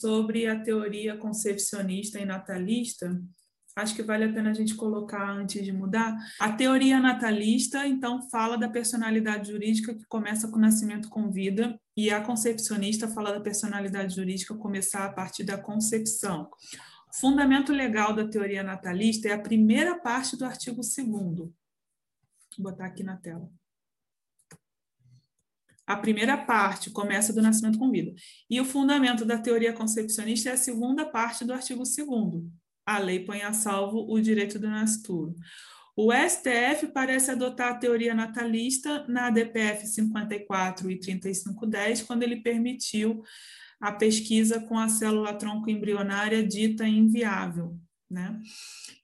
sobre a teoria concepcionista e natalista, acho que vale a pena a gente colocar antes de mudar. A teoria natalista, então, fala da personalidade jurídica que começa com o nascimento com vida, e a concepcionista fala da personalidade jurídica começar a partir da concepção. O fundamento legal da teoria natalista é a primeira parte do artigo 2. Vou botar aqui na tela. A primeira parte começa do nascimento com vida. E o fundamento da teoria concepcionista é a segunda parte do artigo 2 a lei põe a salvo o direito do nascituro. O STF parece adotar a teoria natalista na DPF 54 e 3510, quando ele permitiu a pesquisa com a célula tronco embrionária dita inviável. Né?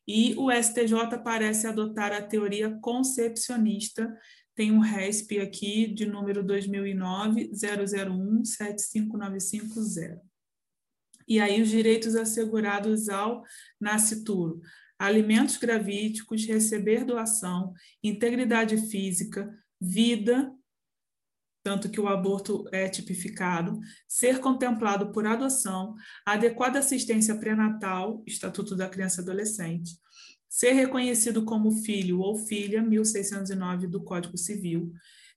E o STJ parece adotar a teoria concepcionista, tem um RESP aqui de número 2009 001 75950. E aí os direitos assegurados ao nascituro, alimentos gravídicos, receber doação, integridade física, vida, tanto que o aborto é tipificado, ser contemplado por adoção, adequada assistência pré-natal, Estatuto da Criança e Adolescente, ser reconhecido como filho ou filha, 1609 do Código Civil,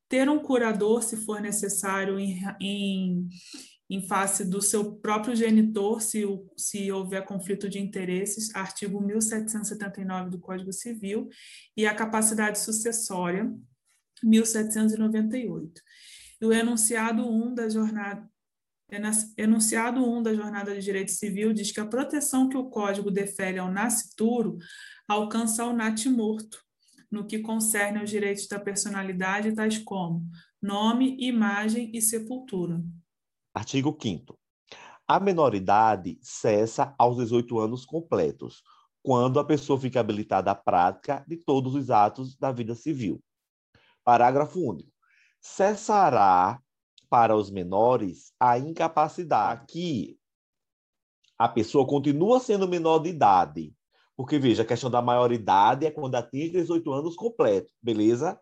ter um curador, se for necessário, em, em em face do seu próprio genitor, se, se houver conflito de interesses, artigo 1779 do Código Civil, e a capacidade sucessória, 1798. E o enunciado 1 da jornada Enunciado 1 da Jornada de Direito Civil diz que a proteção que o Código defere ao nascituro alcança ao natimorto, no que concerne aos direitos da personalidade, tais como nome, imagem e sepultura. Artigo 5 A menoridade cessa aos 18 anos completos, quando a pessoa fica habilitada à prática de todos os atos da vida civil. Parágrafo único. Cessará para os menores a incapacidade que a pessoa continua sendo menor de idade. Porque, veja, a questão da maioridade é quando atinge 18 anos completos, beleza?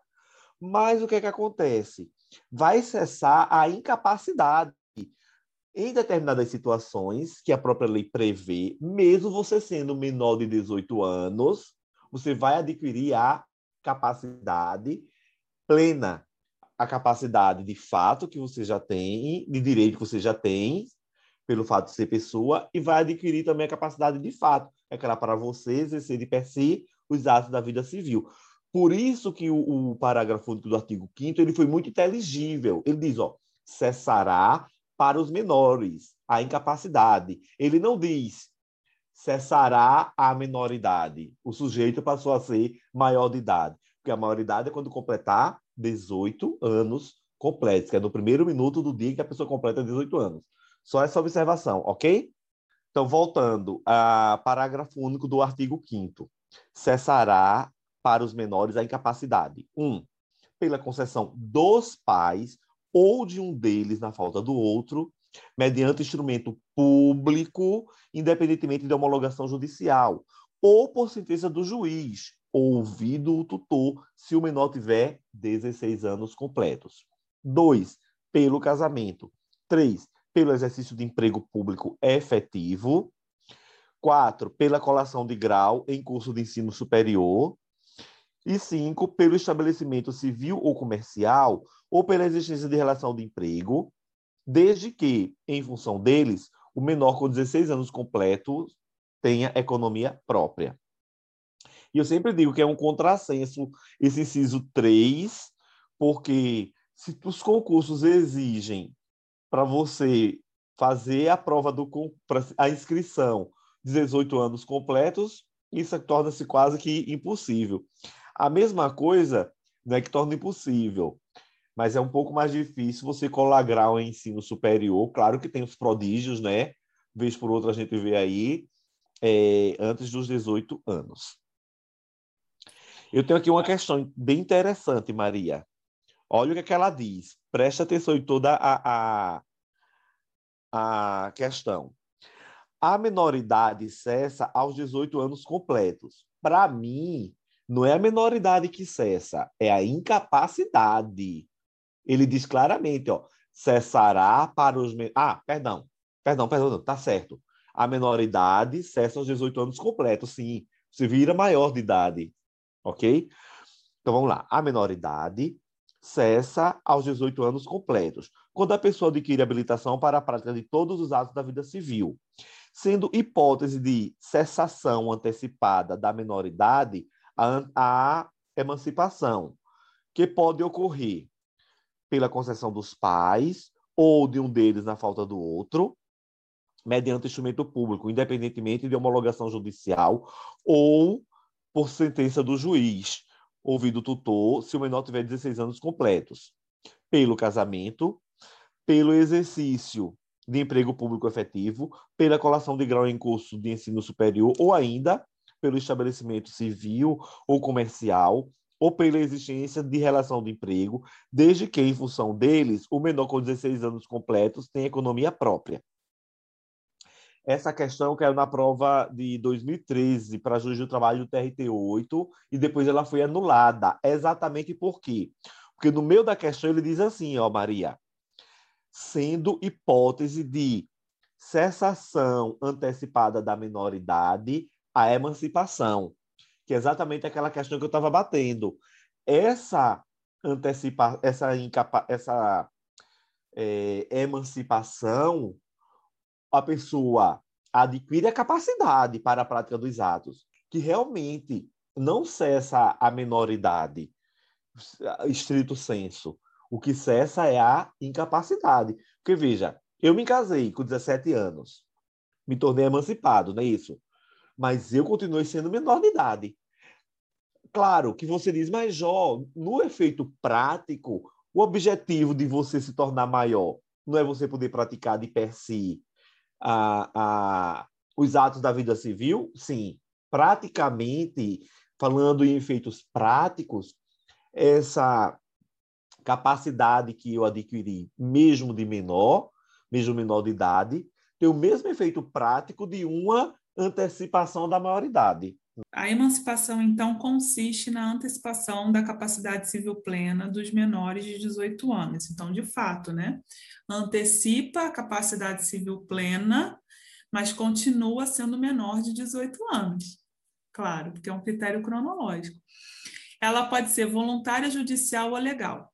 Mas o que é que acontece? Vai cessar a incapacidade em determinadas situações que a própria lei prevê, mesmo você sendo menor de 18 anos, você vai adquirir a capacidade plena, a capacidade de fato que você já tem, de direito que você já tem, pelo fato de ser pessoa, e vai adquirir também a capacidade de fato, é aquela para você exercer de per si os atos da vida civil. Por isso que o, o parágrafo único do artigo 5 ele foi muito inteligível. Ele diz, ó, cessará para os menores, a incapacidade. Ele não diz cessará a menoridade. O sujeito passou a ser maior de idade. Porque a maioridade é quando completar 18 anos completos, que é no primeiro minuto do dia que a pessoa completa 18 anos. Só essa observação, ok? Então, voltando ao parágrafo único do artigo 5 Cessará para os menores a incapacidade. 1. Um, pela concessão dos pais ou de um deles na falta do outro, mediante instrumento público, independentemente de homologação judicial, ou por sentença do juiz, ouvido o tutor, se o menor tiver 16 anos completos. 2. Pelo casamento. 3. Pelo exercício de emprego público efetivo. 4. Pela colação de grau em curso de ensino superior. E 5. Pelo estabelecimento civil ou comercial ou pela existência de relação de emprego, desde que, em função deles, o menor com 16 anos completos tenha economia própria. E eu sempre digo que é um contrassenso esse inciso 3, porque se os concursos exigem para você fazer a prova do a inscrição 18 anos completos, isso torna-se quase que impossível. A mesma coisa não é que torna impossível, mas é um pouco mais difícil você colar grau em ensino superior. Claro que tem os prodígios, né? Vez por outra a gente vê aí, é, antes dos 18 anos. Eu tenho aqui uma questão bem interessante, Maria. Olha o que, é que ela diz. Presta atenção em toda a, a, a questão. A menoridade cessa aos 18 anos completos. Para mim, não é a menoridade que cessa, é a incapacidade ele diz claramente, ó, cessará para os... Ah, perdão. Perdão, perdão, tá certo. A menoridade cessa aos 18 anos completos, sim. Você vira maior de idade, ok? Então vamos lá. A menoridade cessa aos 18 anos completos, quando a pessoa adquire habilitação para a prática de todos os atos da vida civil, sendo hipótese de cessação antecipada da menoridade a, a emancipação, que pode ocorrer pela concessão dos pais ou de um deles na falta do outro, mediante instrumento público, independentemente de homologação judicial ou por sentença do juiz, ouvido o tutor, se o menor tiver 16 anos completos, pelo casamento, pelo exercício de emprego público efetivo, pela colação de grau em curso de ensino superior ou ainda pelo estabelecimento civil ou comercial ou pela existência de relação de emprego, desde que, em função deles, o menor com 16 anos completos tenha economia própria. Essa questão caiu na prova de 2013 para juiz do trabalho do TRT8 e depois ela foi anulada. Exatamente por quê? Porque no meio da questão ele diz assim, ó, Maria, sendo hipótese de cessação antecipada da minoridade à emancipação, que é exatamente aquela questão que eu estava batendo. Essa antecipa, essa, incapa, essa é, emancipação, a pessoa adquire a capacidade para a prática dos atos, que realmente não cessa a menoridade, estrito senso. O que cessa é a incapacidade. Porque, veja, eu me casei com 17 anos, me tornei emancipado, não é isso? Mas eu continuei sendo menor de idade. Claro que você diz, mas Jó, no efeito prático, o objetivo de você se tornar maior não é você poder praticar de per si a, a, os atos da vida civil? Sim. Praticamente, falando em efeitos práticos, essa capacidade que eu adquiri, mesmo de menor, mesmo menor de idade, tem o mesmo efeito prático de uma antecipação da maioridade. A emancipação, então, consiste na antecipação da capacidade civil plena dos menores de 18 anos. Então, de fato, né, antecipa a capacidade civil plena, mas continua sendo menor de 18 anos. Claro, porque é um critério cronológico. Ela pode ser voluntária, judicial ou legal.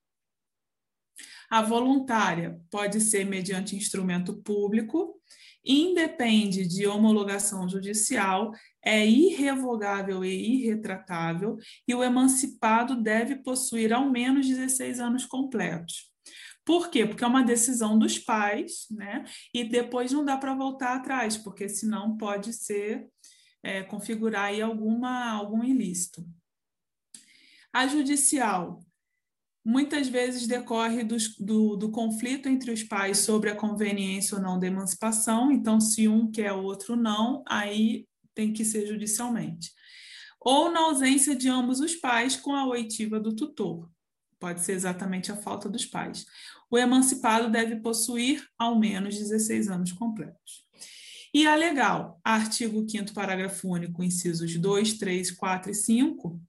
A voluntária pode ser mediante instrumento público, independe de homologação judicial, é irrevogável e irretratável, e o emancipado deve possuir ao menos 16 anos completos. Por quê? Porque é uma decisão dos pais, né? E depois não dá para voltar atrás, porque senão pode ser é, configurar aí alguma, algum ilícito. A judicial muitas vezes decorre dos, do, do, conflito entre os pais sobre a conveniência ou não da emancipação. Então, se um quer, o outro não, aí tem que ser judicialmente. Ou na ausência de ambos os pais, com a oitiva do tutor. Pode ser exatamente a falta dos pais. O emancipado deve possuir ao menos 16 anos completos. E a legal, artigo 5 parágrafo único, incisos 2, 3, 4 e 5,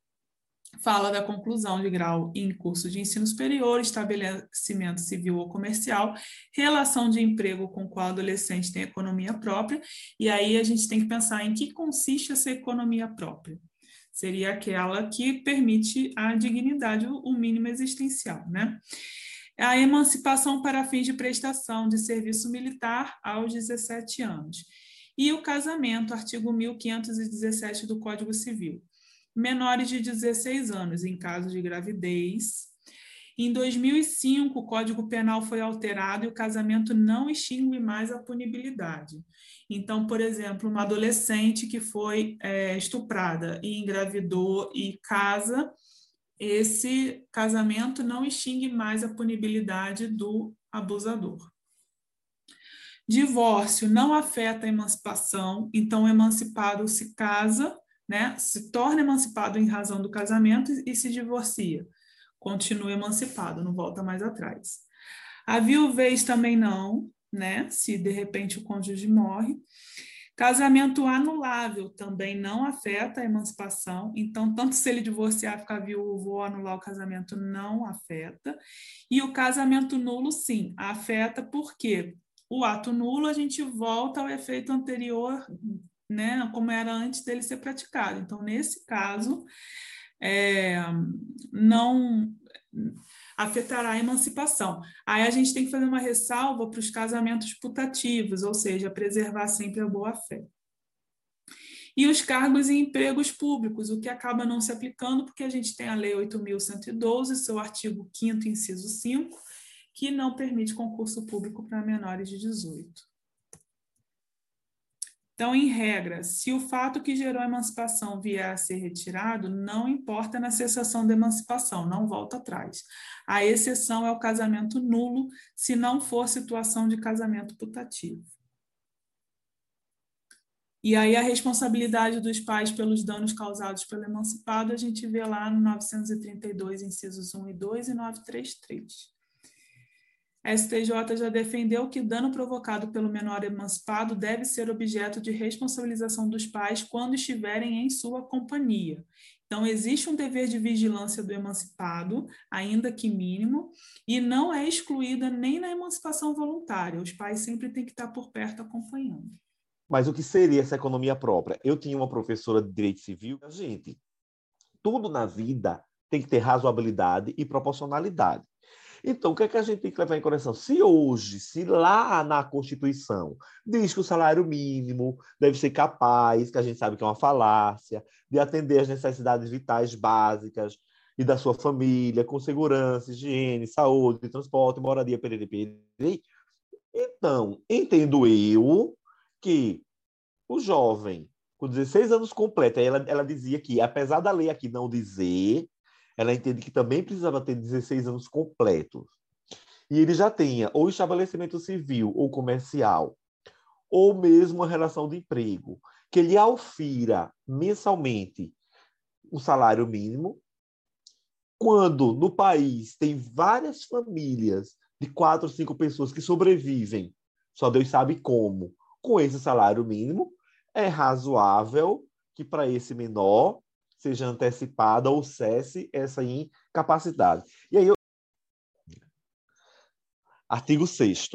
fala da conclusão de grau em curso de ensino superior, estabelecimento civil ou comercial, relação de emprego com qual adolescente tem economia própria, e aí a gente tem que pensar em que consiste essa economia própria. Seria aquela que permite a dignidade, o mínimo existencial, né? A emancipação para fins de prestação de serviço militar aos 17 anos. E o casamento, artigo 1517 do Código Civil menores de 16 anos, em caso de gravidez. Em 2005, o Código Penal foi alterado e o casamento não extingue mais a punibilidade. Então, por exemplo, uma adolescente que foi é, estuprada e engravidou e casa, esse casamento não extingue mais a punibilidade do abusador. Divórcio não afeta a emancipação, então o emancipado se casa né, se torna emancipado em razão do casamento e se divorcia. Continua emancipado, não volta mais atrás. A viuvez também não, né, se de repente o cônjuge morre. Casamento anulável também não afeta a emancipação, então, tanto se ele divorciar, ficar viúvo ou anular o casamento, não afeta. E o casamento nulo, sim, afeta porque o ato nulo, a gente volta ao efeito anterior, né, como era antes dele ser praticado. Então, nesse caso, é, não afetará a emancipação. Aí a gente tem que fazer uma ressalva para os casamentos putativos, ou seja, preservar sempre a boa-fé. E os cargos e empregos públicos, o que acaba não se aplicando, porque a gente tem a Lei 8.112, seu artigo 5, inciso 5, que não permite concurso público para menores de 18. Então, em regra, se o fato que gerou a emancipação vier a ser retirado, não importa na cessação da emancipação, não volta atrás. A exceção é o casamento nulo, se não for situação de casamento putativo. E aí a responsabilidade dos pais pelos danos causados pelo emancipado, a gente vê lá no 932, incisos 1 e 2 e 933. A STJ já defendeu que dano provocado pelo menor emancipado deve ser objeto de responsabilização dos pais quando estiverem em sua companhia. Então, existe um dever de vigilância do emancipado, ainda que mínimo, e não é excluída nem na emancipação voluntária. Os pais sempre têm que estar por perto acompanhando. Mas o que seria essa economia própria? Eu tinha uma professora de direito civil. Gente, tudo na vida tem que ter razoabilidade e proporcionalidade. Então, o que, é que a gente tem que levar em consideração? Se hoje, se lá na Constituição diz que o salário mínimo deve ser capaz, que a gente sabe que é uma falácia, de atender as necessidades vitais básicas e da sua família, com segurança, higiene, saúde, transporte, moradia, perere. Então, entendo eu que o jovem, com 16 anos completo, ela, ela dizia que, apesar da lei aqui não dizer, ela entende que também precisava ter 16 anos completos. E ele já tenha ou estabelecimento civil ou comercial, ou mesmo uma relação de emprego, que ele aufira mensalmente o salário mínimo, quando no país tem várias famílias de quatro cinco pessoas que sobrevivem, só Deus sabe como, com esse salário mínimo, é razoável que para esse menor seja antecipada ou cesse essa incapacidade. E aí, eu... artigo 6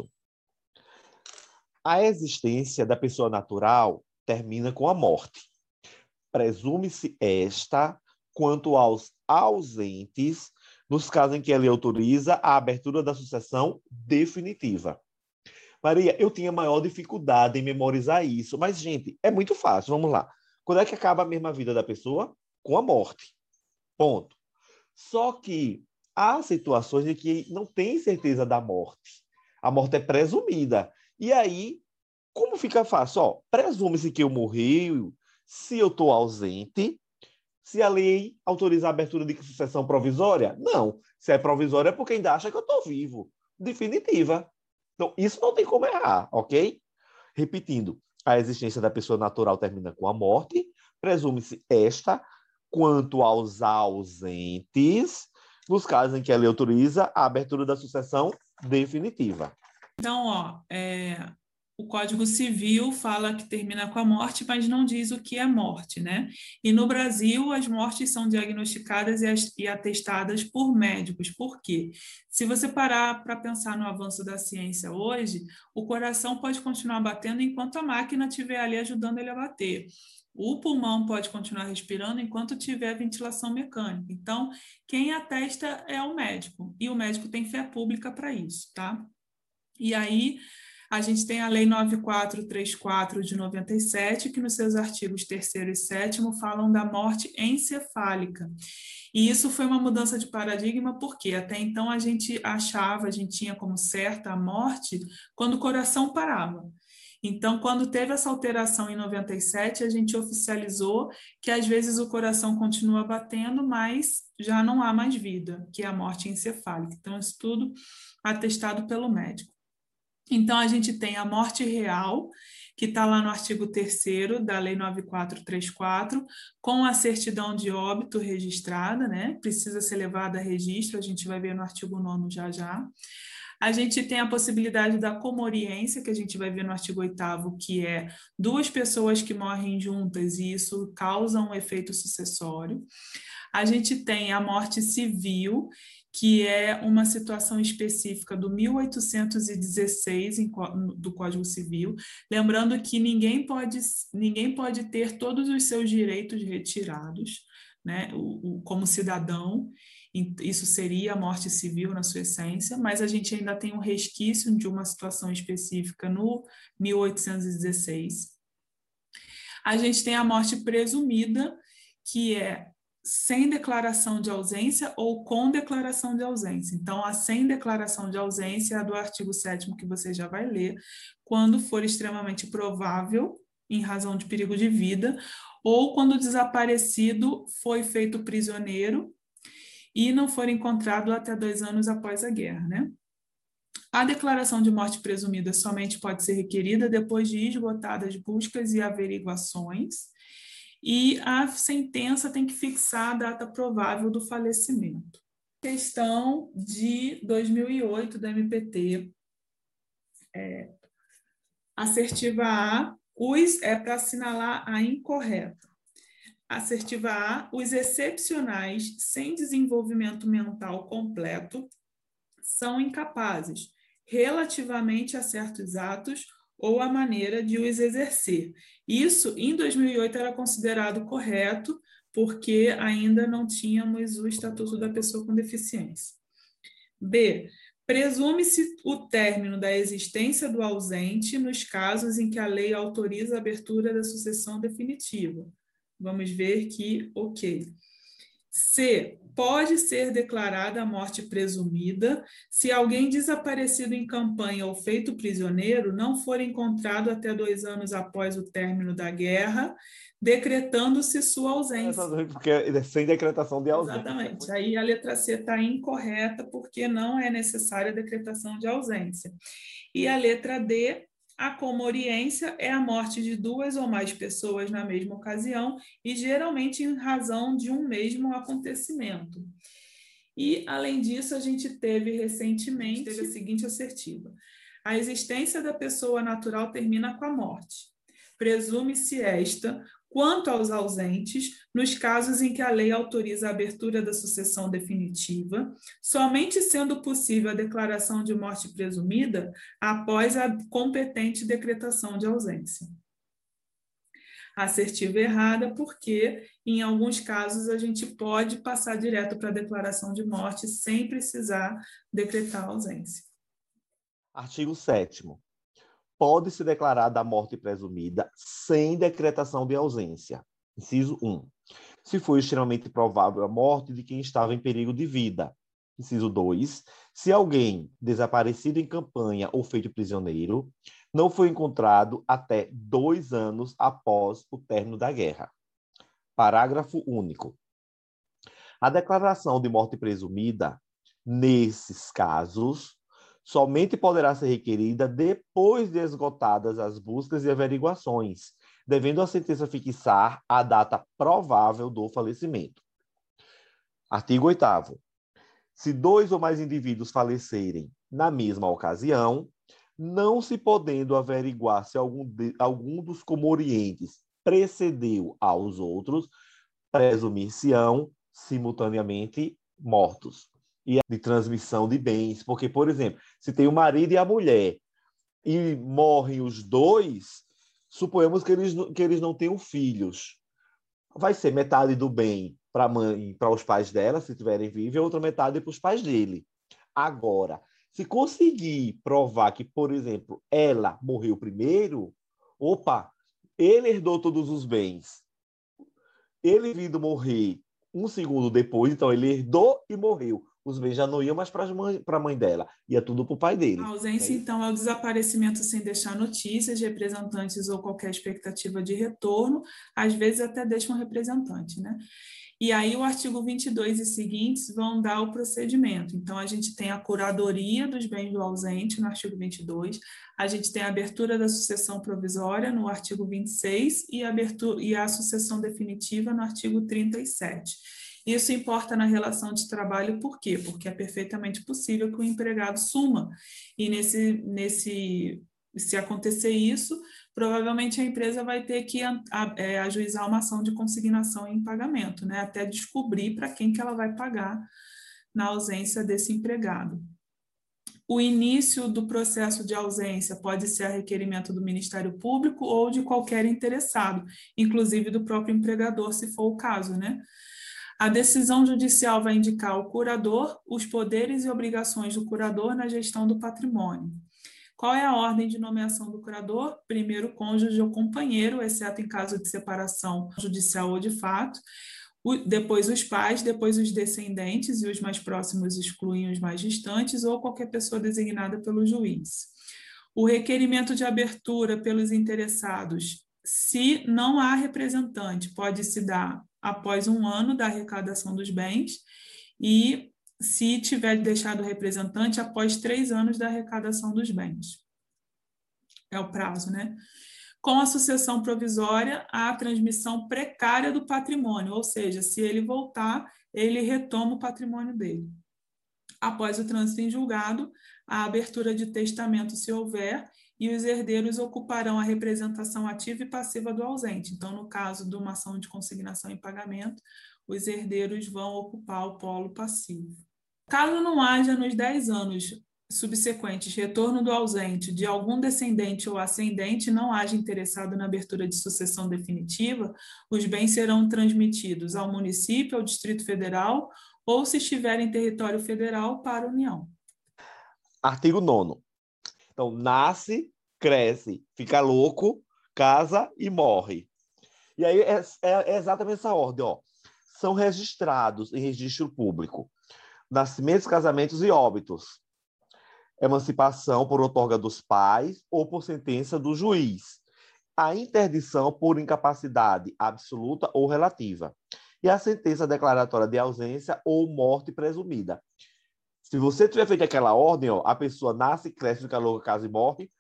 A existência da pessoa natural termina com a morte. Presume-se esta quanto aos ausentes, nos casos em que ela autoriza a abertura da sucessão definitiva. Maria, eu tinha maior dificuldade em memorizar isso, mas, gente, é muito fácil. Vamos lá. Quando é que acaba a mesma vida da pessoa? Com a morte. Ponto. Só que há situações em que não tem certeza da morte. A morte é presumida. E aí, como fica fácil? Presume-se que eu morri, se eu estou ausente, se a lei autoriza a abertura de sucessão provisória? Não. Se é provisória é porque ainda acha que eu estou vivo. Definitiva. Então, isso não tem como errar, ok? Repetindo, a existência da pessoa natural termina com a morte, presume-se esta quanto aos ausentes, nos casos em que a lei autoriza a abertura da sucessão definitiva. Então, ó, é, o Código Civil fala que termina com a morte, mas não diz o que é morte, né? E no Brasil, as mortes são diagnosticadas e, atestadas por médicos. Por quê? Se você parar para pensar no avanço da ciência hoje, o coração pode continuar batendo enquanto a máquina estiver ali ajudando ele a bater. O pulmão pode continuar respirando enquanto tiver ventilação mecânica. Então, quem atesta é o médico, e o médico tem fé pública para isso, tá? E aí, a gente tem a Lei 9434 de 97, que nos seus artigos 3 e 7 falam da morte encefálica. E isso foi uma mudança de paradigma, porque até então a gente achava, a gente tinha como certa a morte quando o coração parava. Então, quando teve essa alteração em 97, a gente oficializou que às vezes o coração continua batendo, mas já não há mais vida, que é a morte encefálica. Então, isso tudo atestado pelo médico. Então, a gente tem a morte real, que está lá no artigo 3 da Lei 9434, com a certidão de óbito registrada, né? Precisa ser levada a registro, a gente vai ver no artigo 9 já já. A gente tem a possibilidade da comoriência, que a gente vai ver no artigo 8 que é duas pessoas que morrem juntas e isso causa um efeito sucessório. A gente tem a morte civil, que é uma situação específica do 1816 do Código Civil, lembrando que ninguém pode, ninguém pode ter todos os seus direitos retirados, né, o, como cidadão, isso seria a morte civil na sua essência, mas a gente ainda tem um resquício de uma situação específica no 1816. A gente tem a morte presumida, que é sem declaração de ausência ou com declaração de ausência. Então, a sem declaração de ausência é a do artigo 7 que você já vai ler, quando for extremamente provável, em razão de perigo de vida, ou quando o desaparecido foi feito prisioneiro e não for encontrado até dois anos após a guerra, né? A declaração de morte presumida somente pode ser requerida depois de esgotadas buscas e averiguações, e a sentença tem que fixar a data provável do falecimento. Questão de 2008 da MPT. É, assertiva A, os é para assinalar a incorreta. Assertiva A, os excepcionais sem desenvolvimento mental completo são incapazes, relativamente a certos atos ou a maneira de os exercer. Isso, em 2008, era considerado correto, porque ainda não tínhamos o Estatuto da Pessoa com Deficiência. B. Presume-se o término da existência do ausente nos casos em que a lei autoriza a abertura da sucessão definitiva. Vamos ver que, ok. C. Pode ser declarada a morte presumida se alguém desaparecido em campanha ou feito prisioneiro não for encontrado até dois anos após o término da guerra, decretando-se sua ausência. Porque é sem decretação de ausência. Exatamente. Aí a letra C está incorreta, porque não é necessária a decretação de ausência. E a letra D a comoriência é a morte de duas ou mais pessoas na mesma ocasião e geralmente em razão de um mesmo acontecimento. E, além disso, a gente teve recentemente teve a seguinte assertiva: a existência da pessoa natural termina com a morte. Presume-se esta Quanto aos ausentes, nos casos em que a lei autoriza a abertura da sucessão definitiva, somente sendo possível a declaração de morte presumida após a competente decretação de ausência. Assertiva errada, porque em alguns casos a gente pode passar direto para a declaração de morte sem precisar decretar ausência. Artigo 7 pode se declarar da morte presumida sem decretação de ausência. Inciso 1. Se for extremamente provável a morte de quem estava em perigo de vida. Inciso 2. Se alguém desaparecido em campanha ou feito prisioneiro não foi encontrado até dois anos após o término da guerra. Parágrafo único. A declaração de morte presumida, nesses casos, somente poderá ser requerida depois de esgotadas as buscas e averiguações, devendo a sentença fixar a data provável do falecimento. Artigo 8 Se dois ou mais indivíduos falecerem na mesma ocasião, não se podendo averiguar se algum, de, algum dos comorientes precedeu aos outros, presumir-se-ão simultaneamente mortos e de transmissão de bens. Porque, por exemplo, se tem o marido e a mulher e morrem os dois, suponhamos que eles, que eles não tenham filhos. Vai ser metade do bem para a mãe, para os pais dela, se estiverem vivos, e outra metade para os pais dele. Agora, se conseguir provar que, por exemplo, ela morreu primeiro, opa, ele herdou todos os bens. Ele vindo morrer um segundo depois, então ele herdou e morreu os bens já não iam mais para a mãe dela, ia tudo para o pai dele. A ausência, é então, é o desaparecimento sem deixar notícias, representantes ou qualquer expectativa de retorno, às vezes até deixa um representante, né? E aí o artigo 22 e seguintes vão dar o procedimento. Então, a gente tem a curadoria dos bens do ausente no artigo 22, a gente tem a abertura da sucessão provisória no artigo 26 e a, abertura, e a sucessão definitiva no artigo 37. Isso importa na relação de trabalho, por quê? Porque é perfeitamente possível que o empregado suma. E nesse, nesse se acontecer isso, provavelmente a empresa vai ter que é, ajuizar uma ação de consignação em pagamento, né? até descobrir para quem que ela vai pagar na ausência desse empregado. O início do processo de ausência pode ser a requerimento do Ministério Público ou de qualquer interessado, inclusive do próprio empregador, se for o caso, né? A decisão judicial vai indicar ao curador os poderes e obrigações do curador na gestão do patrimônio. Qual é a ordem de nomeação do curador? Primeiro, cônjuge ou companheiro, exceto em caso de separação judicial ou de fato. O, depois os pais, depois os descendentes, e os mais próximos excluem os mais distantes, ou qualquer pessoa designada pelo juiz. O requerimento de abertura pelos interessados, se não há representante, pode se dar após um ano da arrecadação dos bens e se tiver deixado o representante após três anos da arrecadação dos bens. É o prazo, né? Com a sucessão provisória, a transmissão precária do patrimônio, ou seja, se ele voltar, ele retoma o patrimônio dele. Após o trânsito em julgado, a abertura de testamento, se houver, e os herdeiros ocuparão a representação ativa e passiva do ausente. Então, no caso de uma ação de consignação em pagamento, os herdeiros vão ocupar o polo passivo. Caso não haja nos 10 anos subsequentes retorno do ausente de algum descendente ou ascendente não haja interessado na abertura de sucessão definitiva, os bens serão transmitidos ao município, ao Distrito Federal ou, se estiver em território federal, para a União. Artigo 9. Então, nasce, cresce, fica louco, casa e morre. E aí é, é, é exatamente essa ordem, ó. São registrados em registro público nascimentos, casamentos e óbitos. Emancipação por outorga dos pais ou por sentença do juiz. A interdição por incapacidade absoluta ou relativa. E a sentença declaratória de ausência ou morte presumida. Se você tiver feito aquela ordem, ó, a pessoa nasce, cresce, fica louca, casa e morre.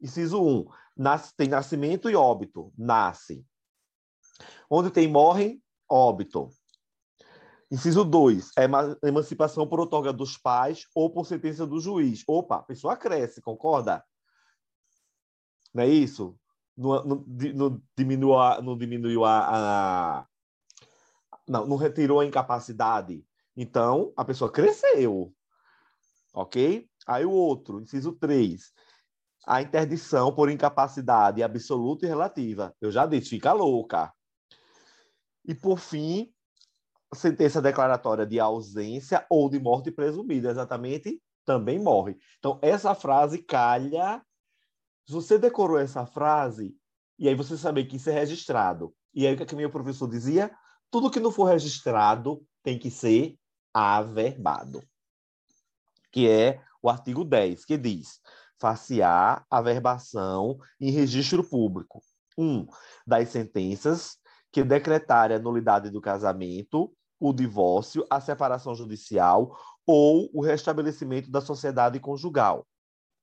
Inciso 1. Nasce, tem nascimento e óbito. Nasce. Onde tem morrem, óbito. Inciso 2, é emancipação por outorga dos pais ou por sentença do juiz. Opa, a pessoa cresce, concorda? Não é isso? Não, não, não diminuiu, a, não diminuiu a, a, Não, não retirou a incapacidade. Então, a pessoa cresceu. Ok? Aí o outro, inciso 3. A interdição por incapacidade absoluta e relativa. Eu já disse, fica louca. E, por fim, sentença declaratória de ausência ou de morte presumida, exatamente, também morre. Então, essa frase calha. Se você decorou essa frase, e aí você sabe que isso é registrado. E aí o que, é que meu professor dizia? Tudo que não for registrado tem que ser averbado. Que é o artigo 10, que diz: facear averbação em registro público. Um, das sentenças que decretarem a nulidade do casamento, o divórcio, a separação judicial ou o restabelecimento da sociedade conjugal.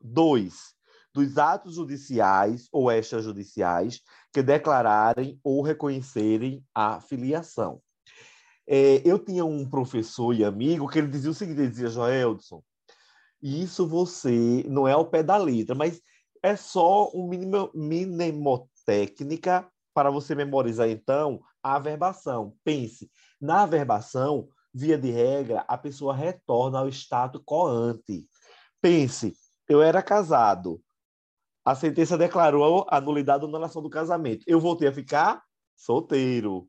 Dois, dos atos judiciais ou extrajudiciais que declararem ou reconhecerem a filiação. É, eu tinha um professor e amigo que ele dizia o seguinte, ele dizia, Joeldson, isso você não é ao pé da letra, mas é só um mínimo, mnemotécnica para você memorizar, então, a averbação. Pense, na averbação, via de regra, a pessoa retorna ao status coante. Pense, eu era casado, a sentença declarou a nulidade ou anulação do casamento. Eu voltei a ficar solteiro.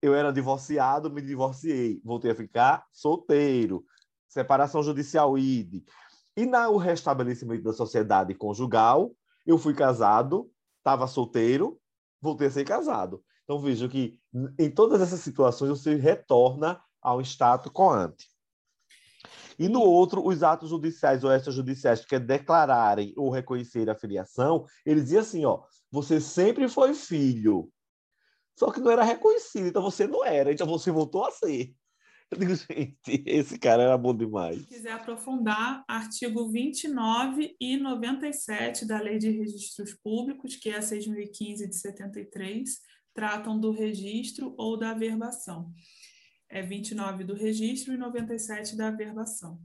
Eu era divorciado, me divorciei. Voltei a ficar solteiro. Separação judicial ID. E no restabelecimento da sociedade conjugal, eu fui casado, estava solteiro, voltei a ser casado. Então veja que em todas essas situações você retorna ao status coante. E no outro, os atos judiciais ou extrajudiciais que declararem ou reconhecerem a filiação, ele dizia assim, ó, você sempre foi filho, só que não era reconhecido, então você não era, então você voltou a ser. Eu digo, gente, esse cara era bom demais. Se quiser aprofundar, artigo 29 e 97 da Lei de Registros Públicos, que é a 6.015 de 73, tratam do registro ou da averbação. É 29 do registro e 97 da averbação.